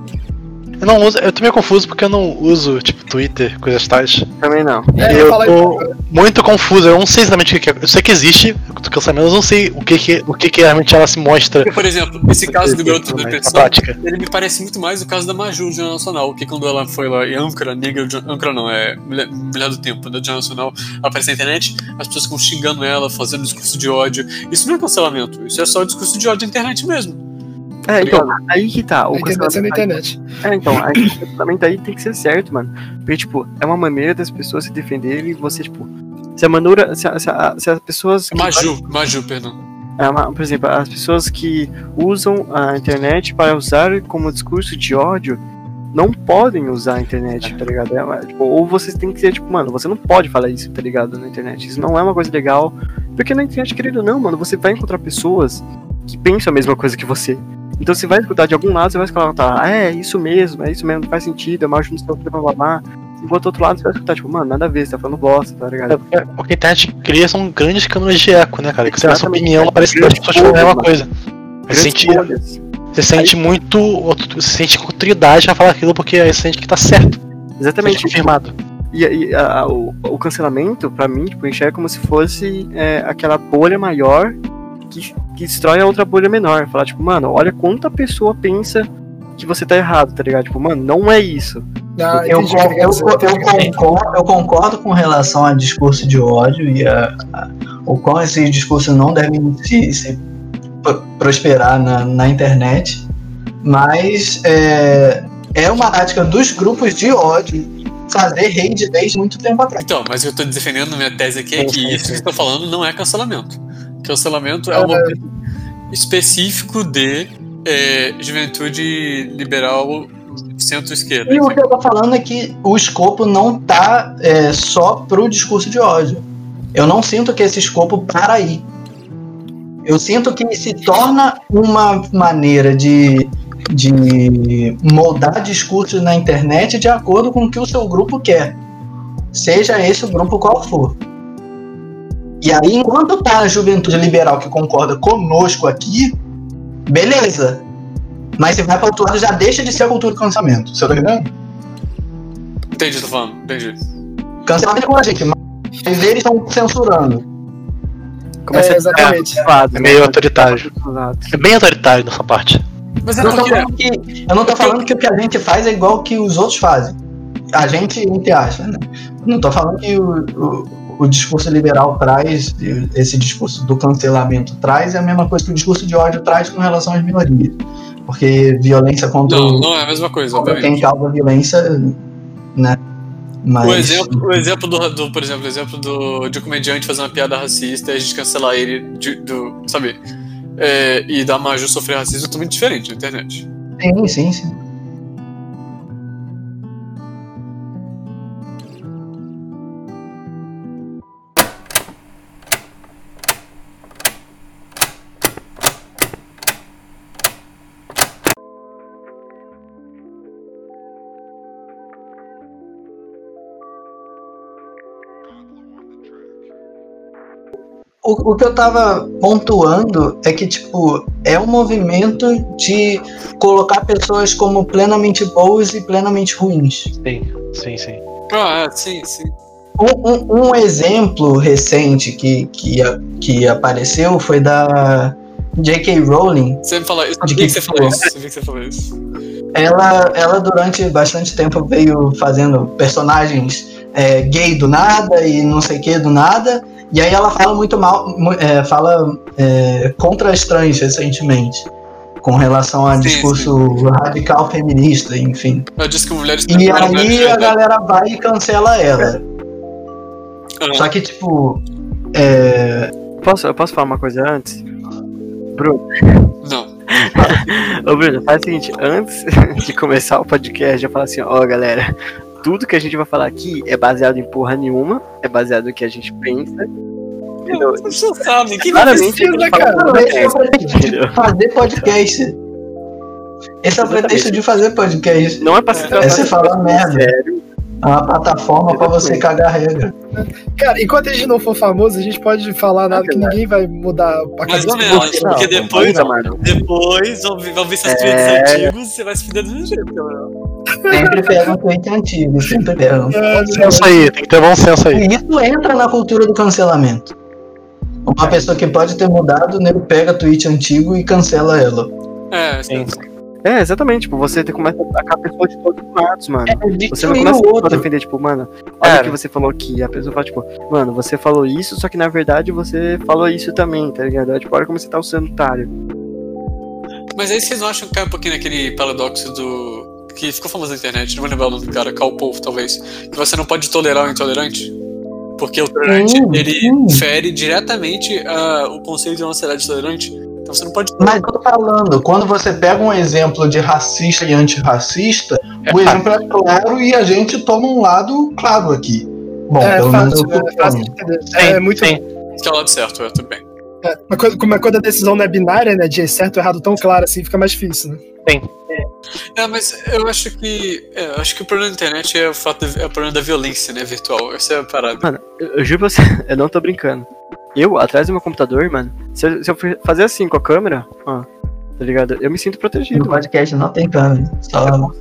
Eu não uso, eu tô meio confuso porque eu não uso, tipo, Twitter, coisas tais. Também não. É, eu, eu tô muito confuso, eu não sei exatamente o que é. Eu sei que existe o cancelamento, eu não sei o que, que, o que, que realmente ela se mostra. Porque, por exemplo, esse caso do garoto da depressão, ele me parece muito mais o caso da Maju do Jornal Nacional, que quando ela foi lá e âncora, negra, âncora não, é mulher, mulher do tempo do Jornal Nacional, aparece na internet, as pessoas ficam xingando ela, fazendo discurso de ódio. Isso não é cancelamento, isso é só discurso de ódio na internet mesmo. É, então, aí que tá. O a internet na internet. É, então, aí, o cancelamento aí tem que ser certo, mano. Porque, tipo, é uma maneira das pessoas se defenderem e você, tipo. Se a maneira. Se, a, se, a, se as pessoas. Maju, vai... Maju, perdão. É uma, por exemplo, as pessoas que usam a internet para usar como discurso de ódio não podem usar a internet, tá ligado? É, tipo, ou vocês têm que ser, tipo, mano, você não pode falar isso, tá ligado? Na internet. Isso não é uma coisa legal. Porque na internet, querido ou não, mano, você vai encontrar pessoas que pensam a mesma coisa que você. Então você vai escutar de algum lado, você vai escutar, tá, ah, é isso mesmo, é isso mesmo, não faz sentido, é no seu blá blá blá. Enquanto outro lado você vai escutar, tipo, mano, nada a ver, você tá falando bosta, tá ligado? É, porque a internet cria são grandes câmeras de eco, né, cara? Que você dá sua opinião, parece que as pessoas falam a mesma coisa. Você sente, você sente aí... muito. Você sente autoridade pra falar aquilo porque aí você sente que tá certo. Exatamente. confirmado. E, e a, a, o, o, cancelamento, pra mim, tipo, enxerga como se fosse é, aquela bolha maior que, que destrói a outra bolha menor. Falar, tipo, mano, olha quanta pessoa pensa que você tá errado, tá ligado? Tipo, mano, não é isso. Ah, eu, eu, eu, concordo, eu, concordo, com relação ao discurso de ódio e a, a, o qual esses discursos não devem se, se prosperar na, na internet, mas é, é uma tática dos grupos de ódio fazer rede desde muito tempo atrás. Então, mas eu tô defendendo minha tese aqui é que isso que eu tô falando não é cancelamento. Cancelamento é um momento específico de é, juventude liberal centro-esquerda. E o que eu tô falando é que o escopo não tá é, só pro discurso de ódio. Eu não sinto que esse escopo para aí. Eu sinto que se torna uma maneira de, de moldar discursos na internet de acordo com o que o seu grupo quer. Seja esse o grupo qual for. E aí, enquanto tá a juventude liberal que concorda conosco aqui, beleza. Mas se vai para outro lado, já deixa de ser a cultura do cancelamento. Você tá entendendo? Entendi, tô falando, entendi. Cancelamento com a gente, mas eles estão censurando. Começa é, exatamente. É, é meio autoritário. É bem autoritário nessa parte. Mas eu, não tô falando que, eu não tô falando que o que a gente faz é igual que os outros fazem. A gente, entre aspas, né? Não tô falando que o, o o discurso liberal traz, esse discurso do cancelamento traz, é a mesma coisa que o discurso de ódio traz com relação às minorias. Porque violência contra. Não, não é a mesma coisa. Quem causa violência, né? Mas... O exemplo, o exemplo do, do, por exemplo, o exemplo do, de um comediante fazer uma piada racista e a gente cancelar ele, de, do, sabe? É, e da Maju sofrer racismo é totalmente diferente na internet. Sim, sim, sim. O, o, que eu tava pontuando é que, tipo, é um movimento de colocar pessoas como plenamente boas e plenamente ruins. Sim, sim, sim. Ah, sim, sim. Um, um, um, exemplo recente que, que, que apareceu foi da J.K. Rowling. Você me falou isso. De que, que você falou isso. Você que você falou isso. Ela, ela durante bastante tempo veio fazendo personagens é, gay do nada e não sei o que do nada. E aí ela fala muito mal, é, fala é, contra as trans recentemente com relação a sim, discurso sim. radical feminista, enfim. Eu disse que mulheres E aí a galera vai e cancela ela. Uhum. Só que, tipo. É... Posso, eu posso falar uma coisa antes? Bruno? Não. Ô Bruno, faz o seguinte, antes de começar o podcast, eu falo assim, ó oh, galera, tudo que a gente vai falar aqui é baseado em porra nenhuma, é baseado no que a gente pensa você sabe, que Claramente, precisa, cara. Fazer podcast. Esse é o pretexto de fazer podcast. Não é pra se É você falar merda. É uma plataforma pra você cagar regra. Cara, enquanto a gente não for famoso, a gente pode falar nada que ninguém vai mudar a. Mais ou menos, porque depois, depois vão ver seus tweets é... antigos você vai se fuder do mesmo jeito. Sempre pega um tweet antigo, sempre pega. Bom senso aí, tem que ter bom senso aí. E isso entra na cultura do cancelamento. Uma pessoa que pode ter mudado, nego pega tweet antigo e cancela ela. É, sim. É, exatamente, tipo, você começa a atacar a pessoa de todos os lados, mano. É, você não começa a defender, tipo, mano, olha o que você falou aqui. A pessoa fala, tipo, mano, você falou isso, só que na verdade você falou isso também, tá ligado? É, tipo, olha como você tá usando otário. Mas aí vocês não acham que cai um pouquinho naquele paradoxo do. que ficou famoso na internet, não vou lembrar o nome do cara, Karl Povo, talvez. Que você não pode tolerar o intolerante? Porque o tolerante, ele fere diretamente uh, o conceito de uma sociedade tolerante. Então você não pode. Mas eu tô falando, quando você pega um exemplo de racista e antirracista, é o exemplo é claro e a gente toma um lado claro aqui. Bom, é, pelo menos eu é, fácil de entender. É, é muito. Sim. Esse é o lado certo, é, tudo bem. É, mas quando, quando a decisão não é binária, né, de certo ou errado tão claro assim, fica mais difícil, né? Sim. É, mas eu acho que. É, eu acho que o problema da internet é o fato de, é o problema da violência, né, virtual. Essa é a parada. Mano, eu, eu juro pra você, eu não tô brincando. Eu, atrás do meu computador, mano, se eu, se eu fazer assim com a câmera, ó, tá ligado? Eu me sinto protegido. No podcast não tem câmera, só. Não,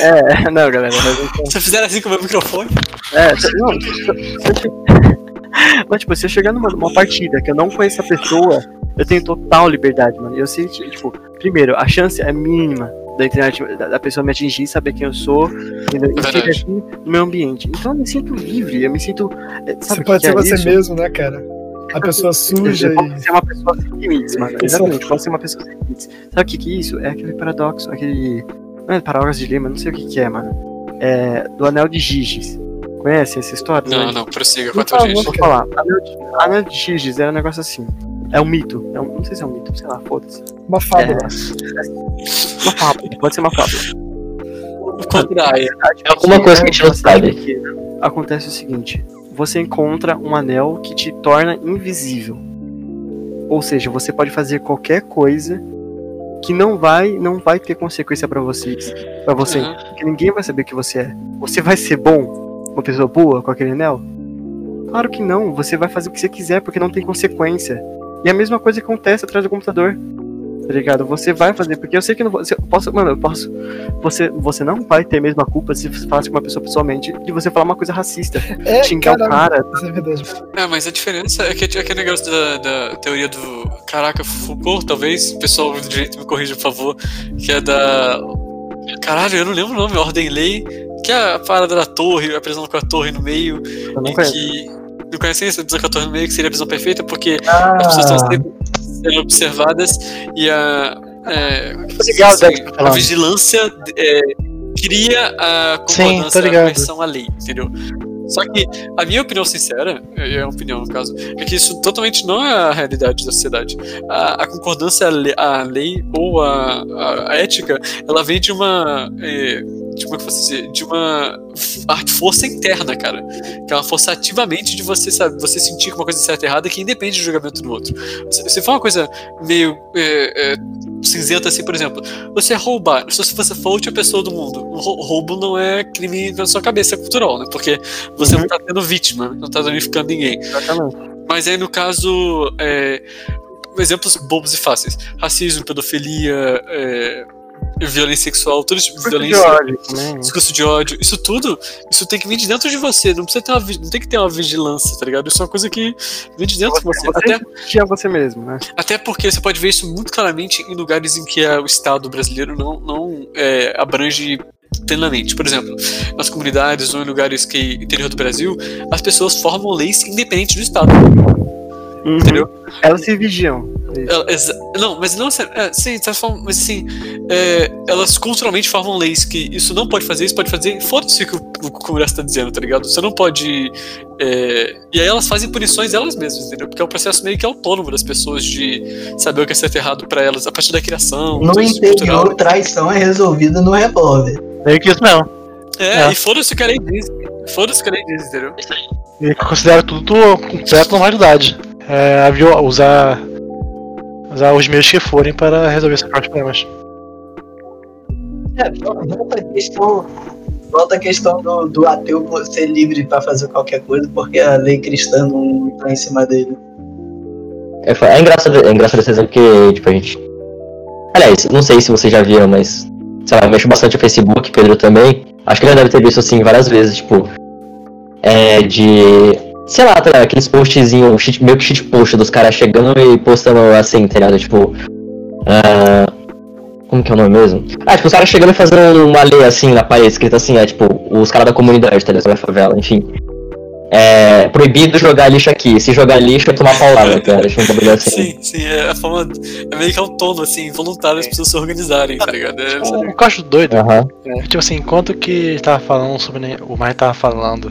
é, não, galera. Se eu fizer assim com o meu microfone? É, não, se, se, mas, tipo, se eu chegar numa, numa partida que eu não conheço a pessoa, eu tenho total liberdade, mano. Eu sei, tipo, primeiro, a chance é mínima da internet, da, da pessoa me atingir, saber quem eu sou, entendeu? E chegar aqui no meu ambiente. Então eu me sinto livre, eu me sinto. Eh, sabe você pode ser é você isso? mesmo, né, cara? A pessoa suja pode e. ser uma pessoa sem limites, mano. Exatamente, pode ser uma pessoa sem limites. Sabe o que, que é isso? É aquele paradoxo, aquele. Não é paradoxo de Lima, não sei o que, que é, mano. É. Do anel de Giges. Conhece essa história? Não, né? não, prossiga com a tua Vou falar. Anel de, anel de Giges é um negócio assim. É um mito. É um, não sei se é um mito, sei lá, foda-se. Uma fábula. É, uma fábula, pode ser uma fábula. É alguma coisa que a gente não sabe. Acontece o seguinte: você encontra um anel que te torna invisível. Ou seja, você pode fazer qualquer coisa que não vai não vai ter consequência para vocês, para você, uhum. porque ninguém vai saber que você é. Você vai ser bom, uma pessoa boa com aquele anel? Claro que não. Você vai fazer o que você quiser porque não tem consequência. E a mesma coisa acontece atrás do computador. Tá ligado? Você vai fazer, porque eu sei que não vou. Eu posso, mano, eu posso. Você, você não vai ter a mesma culpa se você falasse com uma pessoa pessoalmente de você falar uma coisa racista. É, xingar caramba, o cara. Isso é verdade. É, mas a diferença é que é aquele negócio da, da teoria do. Caraca, Foucault, talvez. O pessoal do direito me corrija, por favor. Que é da. Caralho, eu não lembro o nome, Ordem Lei. Que é a parada da torre, a prisão com a torre no meio. Eu não conheço. que não conhecem isso, 214 meio que seria a prisão perfeita, porque ah. as pessoas estão sendo observadas e a. É, assim, a vigilância é, cria a concordância Sim, versão à lei, entendeu? Só que a minha opinião sincera, é a opinião no caso, é que isso totalmente não é a realidade da sociedade. A, a concordância à lei, ou a, a, a, ética, ela vem de uma. É, de uma, de uma força interna, cara. Que é uma força ativamente de você, sabe, você sentir que uma coisa é certa e errada que independe do julgamento do outro. Se, se for uma coisa meio é, é, cinzenta assim, por exemplo, você roubar, se você for a última pessoa do mundo, roubo não é crime na sua cabeça, é cultural, né? Porque você uhum. não tá tendo vítima, não tá danificando ninguém. Exatamente. Mas aí no caso, é, exemplos bobos e fáceis: racismo, pedofilia, é, violência sexual, todo tipo de violência, de ódio, discurso de ódio, isso tudo, isso tem que vir de dentro de você, não precisa ter uma, não tem que ter uma vigilância, tá ligado? Isso é uma coisa que vem de dentro você, de você. Até que é você mesmo, né? Até porque você pode ver isso muito claramente em lugares em que o Estado brasileiro não, não é, abrange plenamente. Por exemplo, nas comunidades ou em lugares que interior do Brasil, as pessoas formam leis independentes do Estado. Uhum. Entendeu? Elas se vigiam. Ela, não, mas não. É, sim, tá falando, mas assim, é, elas culturalmente formam leis que isso não pode fazer, isso pode fazer. Foda-se o que o, Congresso tá dizendo, tá ligado? Você não pode. É, e aí elas fazem punições elas mesmas, entendeu? Porque é um processo meio que autônomo das pessoas de saber o que é certo e errado pra elas a partir da criação. No interior, cultural. traição é resolvida no revólver. Meio que isso mesmo. É, é. e foda-se o que a lei diz. Foda-se o que a lei diz, entendeu? E considera tudo completo normalidade é, usar, usar os meios que forem para resolver próprios problemas. É, volta a questão, volta a questão do, do ateu ser livre para fazer qualquer coisa porque a lei cristã não está em cima dele. É, é, engraçado, é engraçado esse exemplo que, tipo, a gente. Aliás, não sei se vocês já viram, mas. Sei lá, eu mexo bastante o Facebook, Pedro também. Acho que ele deve ter visto assim várias vezes, tipo. É, de sei lá, tá, aqueles postzinhos, meio que shit post dos caras chegando e postando assim, tá ligado? Tipo. Uh, como que é o nome mesmo? Ah, tipo, os caras chegando e fazendo uma lei assim na parede, escrita assim, é tipo, os caras da comunidade, tá ligado? Da favela, enfim. É proibido jogar lixo aqui. Se jogar lixo é tomar paulada, cara. Acho um assim. Sim, sim, é a forma. É meio que autônomo, assim, voluntário as pessoas se organizarem, tá ligado? É, o, o que eu acho doido uhum. é, tipo assim, enquanto que tava falando sobre. O Mai tava falando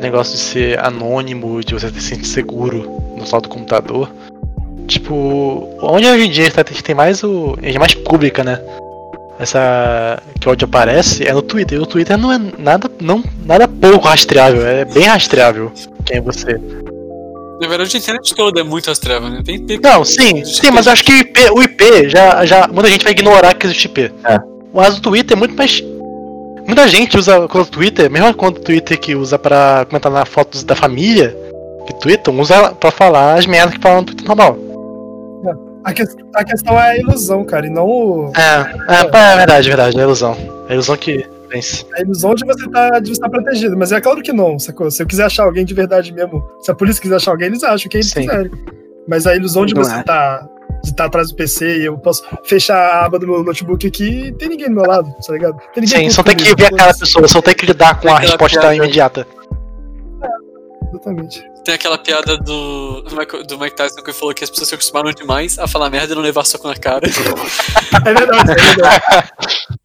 negócio de ser anônimo, de você se sentir seguro no saldo do computador. Tipo, onde hoje em dia a gente tem mais o. é mais pública, né? Essa. que o áudio aparece é no Twitter. E o Twitter não é nada, não, nada pouco rastreável, é bem rastreável quem é você. Na verdade, a internet toda é muito rastreável, né? Tem IP. Não, sim, sim, mas eu acho que o IP, o IP já, já. Muita gente vai ignorar que existe IP. É. Mas o Twitter é muito mais Muita gente usa o Twitter, mesmo conta do Twitter que usa pra comentar na fotos da família, que Twitter usa pra falar as merdas que falam no Twitter normal. A, que, a questão é a ilusão, cara, e não o. É, é, é, é verdade, é verdade, é a ilusão. É a ilusão que vence. É a ilusão de você tá, de estar tá protegido, mas é claro que não, sacou? Se eu quiser achar alguém de verdade mesmo, se a polícia quiser achar alguém, eles acham quem eles Sim. quiserem. Mas a ilusão de você estar é. tá de estar atrás do PC e eu posso fechar a aba do meu notebook aqui e tem ninguém do meu lado, tá ligado? Tem Sim, só tem que ver aquela pessoa, só tem que lidar com tem a resposta piada. imediata. É, exatamente. Tem aquela piada do, do, Mike, do Mike Tyson que falou que as pessoas se acostumaram demais a falar merda e não levar soco na cara. é verdade, é verdade.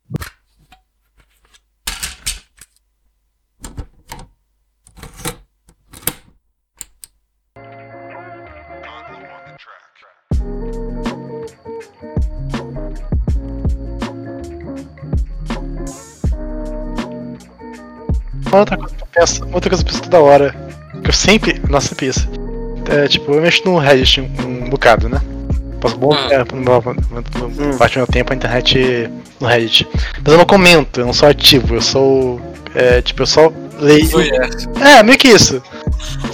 outra coisa que eu penso, outra coisa que eu penso toda hora. Que eu sempre. Nossa, sempre isso. É, tipo, eu mexo no Reddit um, um bocado, né? Passo bom ah. tempo no meu, hum. parte do meu tempo a internet no Reddit. Mas eu não comento, eu não sou ativo, eu sou. É, tipo, eu só leio. É, meio que isso.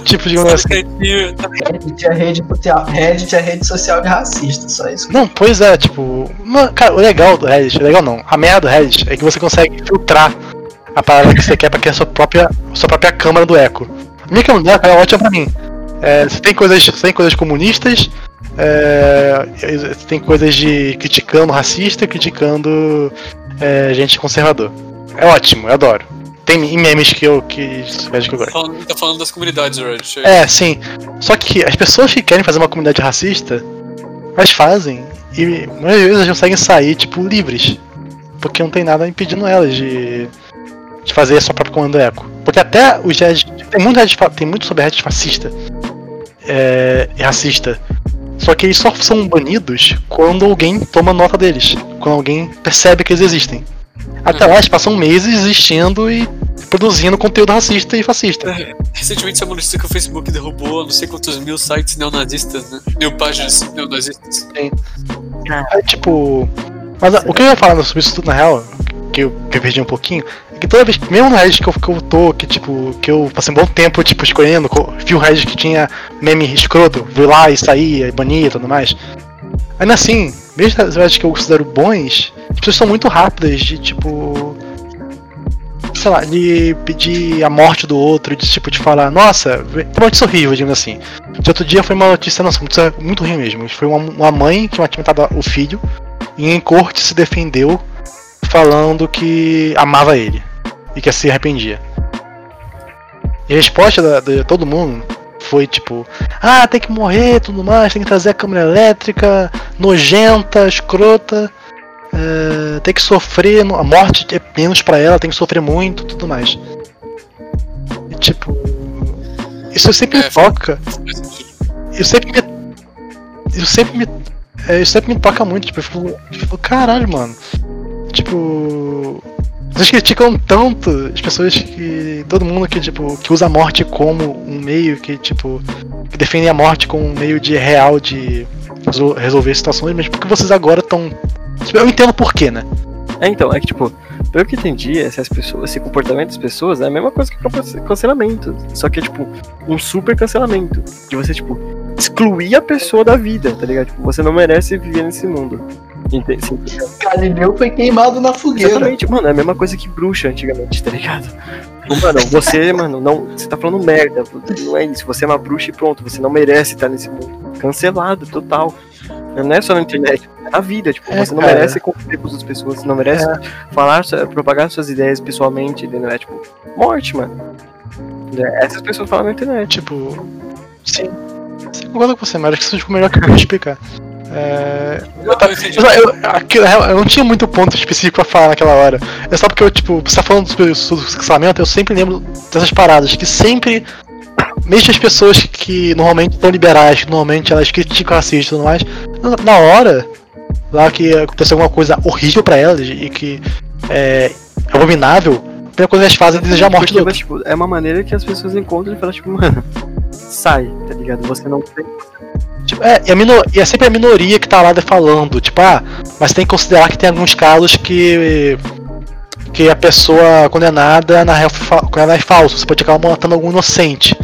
Tipo, digamos assim. Reddit é rede social, Reddit é rede social de racista, só isso. Não, pois é, tipo. cara, o legal do Reddit, o legal não. A merda do Reddit é que você consegue filtrar a parada que você quer pra criar sua própria, sua própria câmara do eco. A minha câmara do eco é ótima pra mim. É, você tem coisas, você tem coisas comunistas, é, tem coisas de criticando racista, criticando é, gente conservador. É ótimo, eu adoro. Tem memes que eu que, que eu gosto. Falando, tá falando das comunidades, Reddit. É, sim. Só que as pessoas que querem fazer uma comunidade racista, elas fazem e muitas vezes elas conseguem sair tipo livres, porque não tem nada impedindo elas de de fazer a sua própria comando eco. Porque até os Reddit. Tem muito, Reddit, tem muito sobre Reddit fascista é, e racista. Só que eles só são banidos quando alguém toma nota deles. Quando alguém percebe que eles existem. Até lá eles passam meses existindo e produzindo conteúdo racista e fascista. É, recentemente saiu uma notícia que o Facebook derrubou não sei quantos mil sites neonazistas, né? Mil páginas neonazistas. Sim. É, tipo. Mas o que eu ia falar sobre isso tudo na real, que eu, que eu perdi um pouquinho, que toda vez, mesmo no Reddit que eu, que eu tô, que tipo, que eu passei um bom tempo, tipo, escolhendo, vi o Reddit que tinha meme escroto, vi lá e saía, e bania e tudo mais. Ainda assim, mesmo os Reddit que eu considero bons, as pessoas são muito rápidas de tipo. Sei lá, de pedir a morte do outro, de tipo, de falar, nossa, uma notícia horrível, digamos assim. De outro dia foi uma notícia, nossa, muito, muito ruim mesmo. Foi uma, uma mãe que tinha matado o filho e em corte se defendeu falando que amava ele e que se arrependia. E a resposta da, de todo mundo foi tipo: ah, tem que morrer tudo mais, tem que trazer a câmera elétrica, nojenta, escrota, é, tem que sofrer, a morte é menos para ela, tem que sofrer muito tudo mais. E tipo, isso sempre me é, toca. Eu sempre me. Eu sempre me. É, isso sempre me toca muito, tipo, eu fico, eu fico caralho, mano. Tipo. Vocês criticam tanto as pessoas que. Todo mundo que, tipo, que usa a morte como um meio que, tipo. Que defende a morte como um meio de real de resolver situações, mas porque vocês agora estão. Tipo, eu entendo porquê, né? É, então, é que, tipo, pelo que entendi, essas pessoas, esse comportamento das pessoas é a mesma coisa que cancelamento. Só que é, tipo, um super cancelamento. De você, tipo, excluir a pessoa da vida, tá ligado? Tipo, você não merece viver nesse mundo. Galileu foi queimado na fogueira. Exatamente, mano, é a mesma coisa que bruxa antigamente, tá ligado? Tipo, mano, você, mano, não. Você tá falando merda. Não é isso. Você é uma bruxa e pronto. Você não merece estar nesse mundo. Cancelado, total. Não é só na internet, é na vida. Tipo, é, você não cara. merece conviver com outras pessoas, você não merece é. falar, propagar suas ideias pessoalmente, entendeu? É tipo, morte, mano. É, essas pessoas falam na internet. Tipo, sim. Sim, concordo com você, mas acho que isso ficou melhor que eu explicar. É, eu, eu, eu, eu, não tinha muito ponto específico pra falar naquela hora. É só porque eu, tipo, você tá falando sobre, sobre o cancelamento, eu sempre lembro dessas paradas, que sempre, mesmo as pessoas que normalmente são liberais, que normalmente elas criticam racismo e tudo mais, na hora, lá que aconteceu alguma coisa horrível pra elas e que é, abominável, primeira coisa que elas fazem é desejar a morte do Tipo, é uma maneira que as pessoas encontram e falam, tipo, mano, sai, tá ligado? Você não tem Tipo, é, e, minor, e, é sempre a minoria que tá lá falando, tipo, ah, mas tem que considerar que tem alguns casos que que a pessoa condenada na real condenada é falso, você pode acabar matando algum inocente.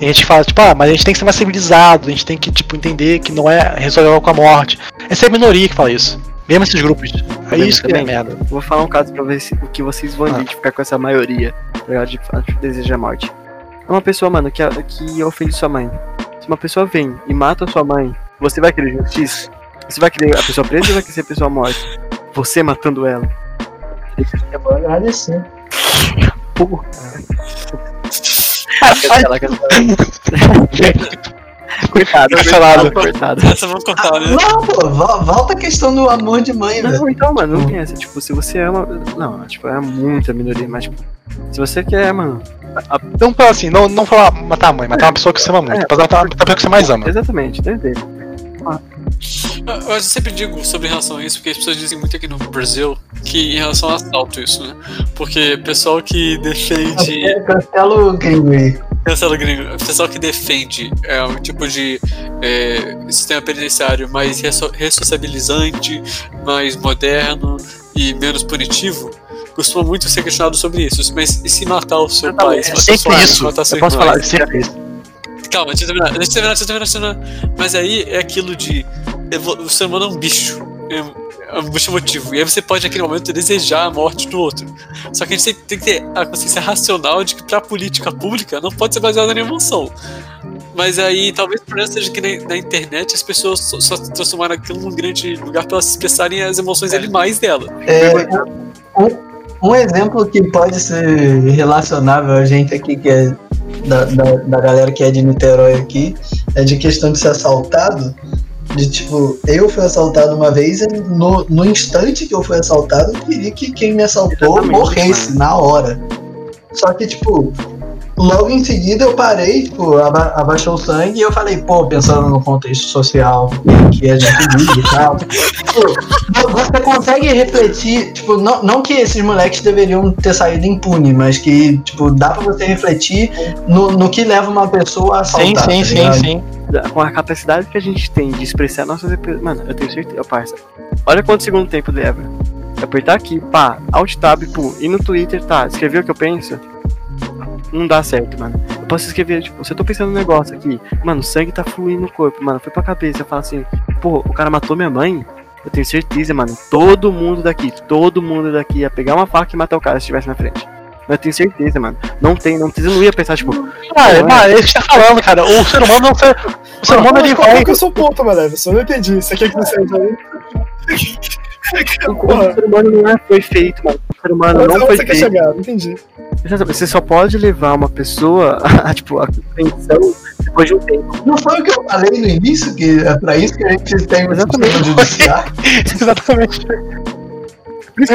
E a gente fala, tipo, ah, mas a gente tem que ser mais civilizado, a gente tem que, tipo, entender que não é resolver com a morte. Essa é a minoria que fala isso. Mesmo esses grupos. É isso que é merda. Vou falar um caso pra ver se, o que vocês vão ah. identificar com essa maioria tá de, de desejar morte. É uma pessoa, mano, que, que ofende sua mãe. Se uma pessoa vem e mata sua mãe, você vai querer justiça? Você vai querer a pessoa presa ou vai querer a pessoa morta? Você matando ela. Eu vou agradecer. Porra. Coitado, cancelado. Coitado. Essa vamos cortar, né? Não, pô, volta a questão do amor de mãe, não, velho. Não, então, mano, não tem essa. Tipo, se você ama. Não, tipo, é muita minoria, mas, tipo, se você quer, mano, não falar assim, não, não falar matar a mãe, matar uma pessoa que você ama muito, é, matar a pessoa que você mais ama. Exatamente, entendi. Ah. Eu sempre digo sobre relação a isso, porque as pessoas dizem muito aqui no Brasil que em relação a assalto isso, né? Porque pessoal que defende. Cancela o gringo aí. Cancela o gringo. Pessoal que defende é, um tipo de é, sistema penitenciário mais ressociabilizante, mais moderno e menos punitivo costuma muito ser questionado sobre isso. Mas e se matar o seu pai? Se matar sua isso. Matar seu eu posso falar, sempre isso. Calma, deixa eu terminar, deixa eu terminar, deixa eu terminar. Mas aí é aquilo de. O ser humano é um bicho. É, é um emotivo. E aí você pode, naquele momento, desejar a morte do outro. Só que a gente tem que ter a consciência racional de que, pra política pública, não pode ser baseada em emoção. Mas aí, talvez por essa seja que na, na, internet as pessoas só, só transformaram aquilo num grande lugar para elas expressarem as emoções é. animais dela. É, um, um exemplo que pode ser relacionável a gente aqui, que é da, da, da, galera que é de Niterói aqui, é de questão de ser assaltado. De tipo, eu fui assaltado uma vez e no, no instante que eu fui assaltado, eu queria que quem me assaltou Exatamente, morresse mano. na hora. Só que, tipo, logo em seguida eu parei, tipo, aba abaixou o sangue e eu falei, pô, pensando no contexto social que a gente vive e tal. tipo, você consegue refletir, tipo, não, não que esses moleques deveriam ter saído impune, mas que, tipo, dá pra você refletir no, no que leva uma pessoa a assaltar. Sim, sim, tá sim, sim. Com a capacidade que a gente tem de expressar nossas. Mano, eu tenho certeza, parça. Olha quanto segundo tempo leva. Apertar aqui, pá, Alt Tab, pô, e no Twitter, tá, escreveu o que eu penso? não dá certo, mano. Eu posso escrever, tipo, se eu tô pensando no negócio aqui, mano, sangue tá fluindo no corpo, mano, foi pra cabeça, eu falo assim, pô, o cara matou minha mãe, eu tenho certeza, mano, todo mundo daqui, todo mundo daqui ia pegar uma faca e matar o cara se estivesse na frente. Eu tenho certeza, mano. Não tem, não, você não ia pensar, tipo. Ah, é, mano, é isso que tá falando, cara. O ser humano não ser. O ser humano ele vai. Qual que é o seu ponto, mano? Eu não entendi. Você quer que você aí? O ser humano não é, foi feito, mano. O ser humano Mas não foi você feito. Quer chegar, não entendi. Você só pode levar uma pessoa a, tipo, a compreensão depois de um tempo. Não foi o que eu falei no início, que é pra isso que a gente tem judiciário? Exatamente. Por isso,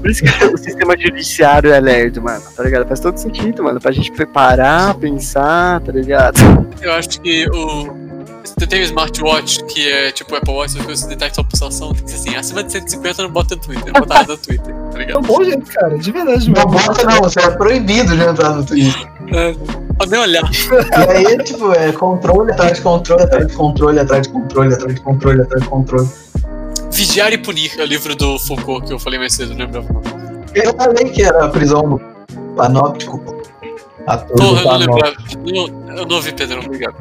por isso que o sistema judiciário é lerdo, mano, tá ligado? Faz todo sentido, mano, pra gente preparar, pensar, tá ligado? Eu acho que o. Você tem o smartwatch, que é tipo Apple Watch, que você detecta a pulsação, tem que ser assim, acima de 150 não bota no Twitter, não bota nada no Twitter, tá ligado? É um bom jeito, cara, de verdade. Não bota não, você é proibido de entrar no Twitter. É, pode nem olhar. E aí, tipo, é controle atrás de controle, atrás de controle, atrás de controle, atrás de controle, atrás de controle. Vigiar e Punir é o livro do Foucault que eu falei mais cedo, não lembrava. Eu falei que era a prisão panóptico. Porra, eu não lembrava. Eu, eu não ouvi, Pedro, obrigado.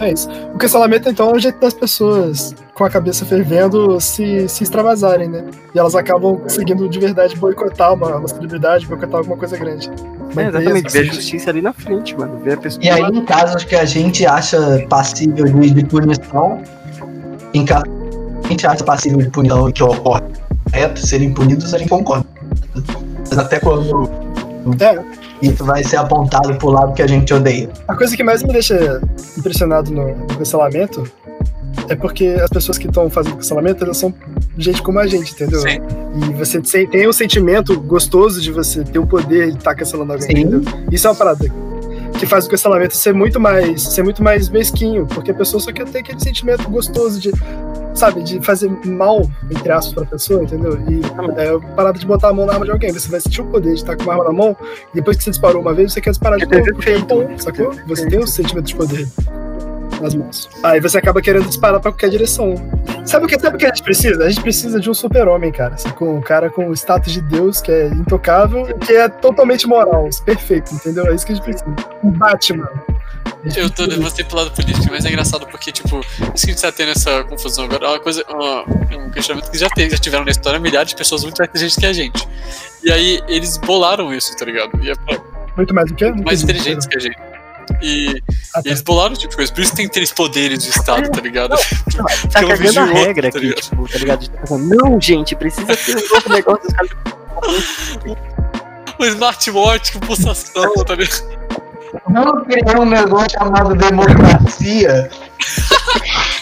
É isso. O cancelamento, então, é o jeito das pessoas com a cabeça fervendo se, se extravasarem, né? E elas acabam conseguindo de verdade boicotar uma, uma celebridade, boicotar alguma coisa grande. É, exatamente, ver a justiça ali na frente, mano. Ver a pessoa. E aí, em casos que a gente acha passível de, de punição, em casos gente acha passível de punição que ocorre correto serem punidos, a gente concorda. Mas até quando. É isso vai ser apontado pro lado que a gente odeia. A coisa que mais me deixa impressionado no, cancelamento é porque as pessoas que estão fazendo cancelamento, elas são gente como a gente, entendeu? Sim. E você tem um sentimento gostoso de você ter o poder de estar tá cancelando alguém, entendeu? Isso é uma parada que faz o cancelamento ser muito mais ser muito mais mesquinho, porque a pessoa só quer ter aquele sentimento gostoso de sabe, de fazer mal, entre aspas, pra pessoa, entendeu? E é parada de botar a mão na arma de alguém. Você vai sentir o poder de estar com uma arma na mão, e depois que você disparou uma vez, você quer disparar de novo, porque é bom, sacou? Você tem o um sentimento de poder nas mãos. Aí você acaba querendo disparar pra qualquer direção. Sabe o que, sabe o que a gente precisa? A gente precisa de um super-homem, cara. Com um cara com o status de Deus, que é intocável, que é totalmente moral. Perfeito, entendeu? É isso que a gente precisa. Um Batman. Eu tô você pro lado político, mas é engraçado porque, tipo, isso que a gente tá tendo essa confusão agora é uma coisa, uma, um questionamento que já, teve, já tiveram na história milhares de pessoas muito mais inteligentes que a gente. E aí eles bolaram isso, tá ligado? É pra, muito mais do que? Mais inteligentes que a gente. E, ah, tá. e, eles bolaram tipo de coisa. Por isso tem três poderes de Estado, tá ligado? Não, não, tá cagando a regra tá aqui, tipo, tá ligado? Tipo, não, gente, precisa ter um novo negócio. Os caras... o smartwatch com pulsação, tá ligado? Vamos criar um negócio chamado democracia.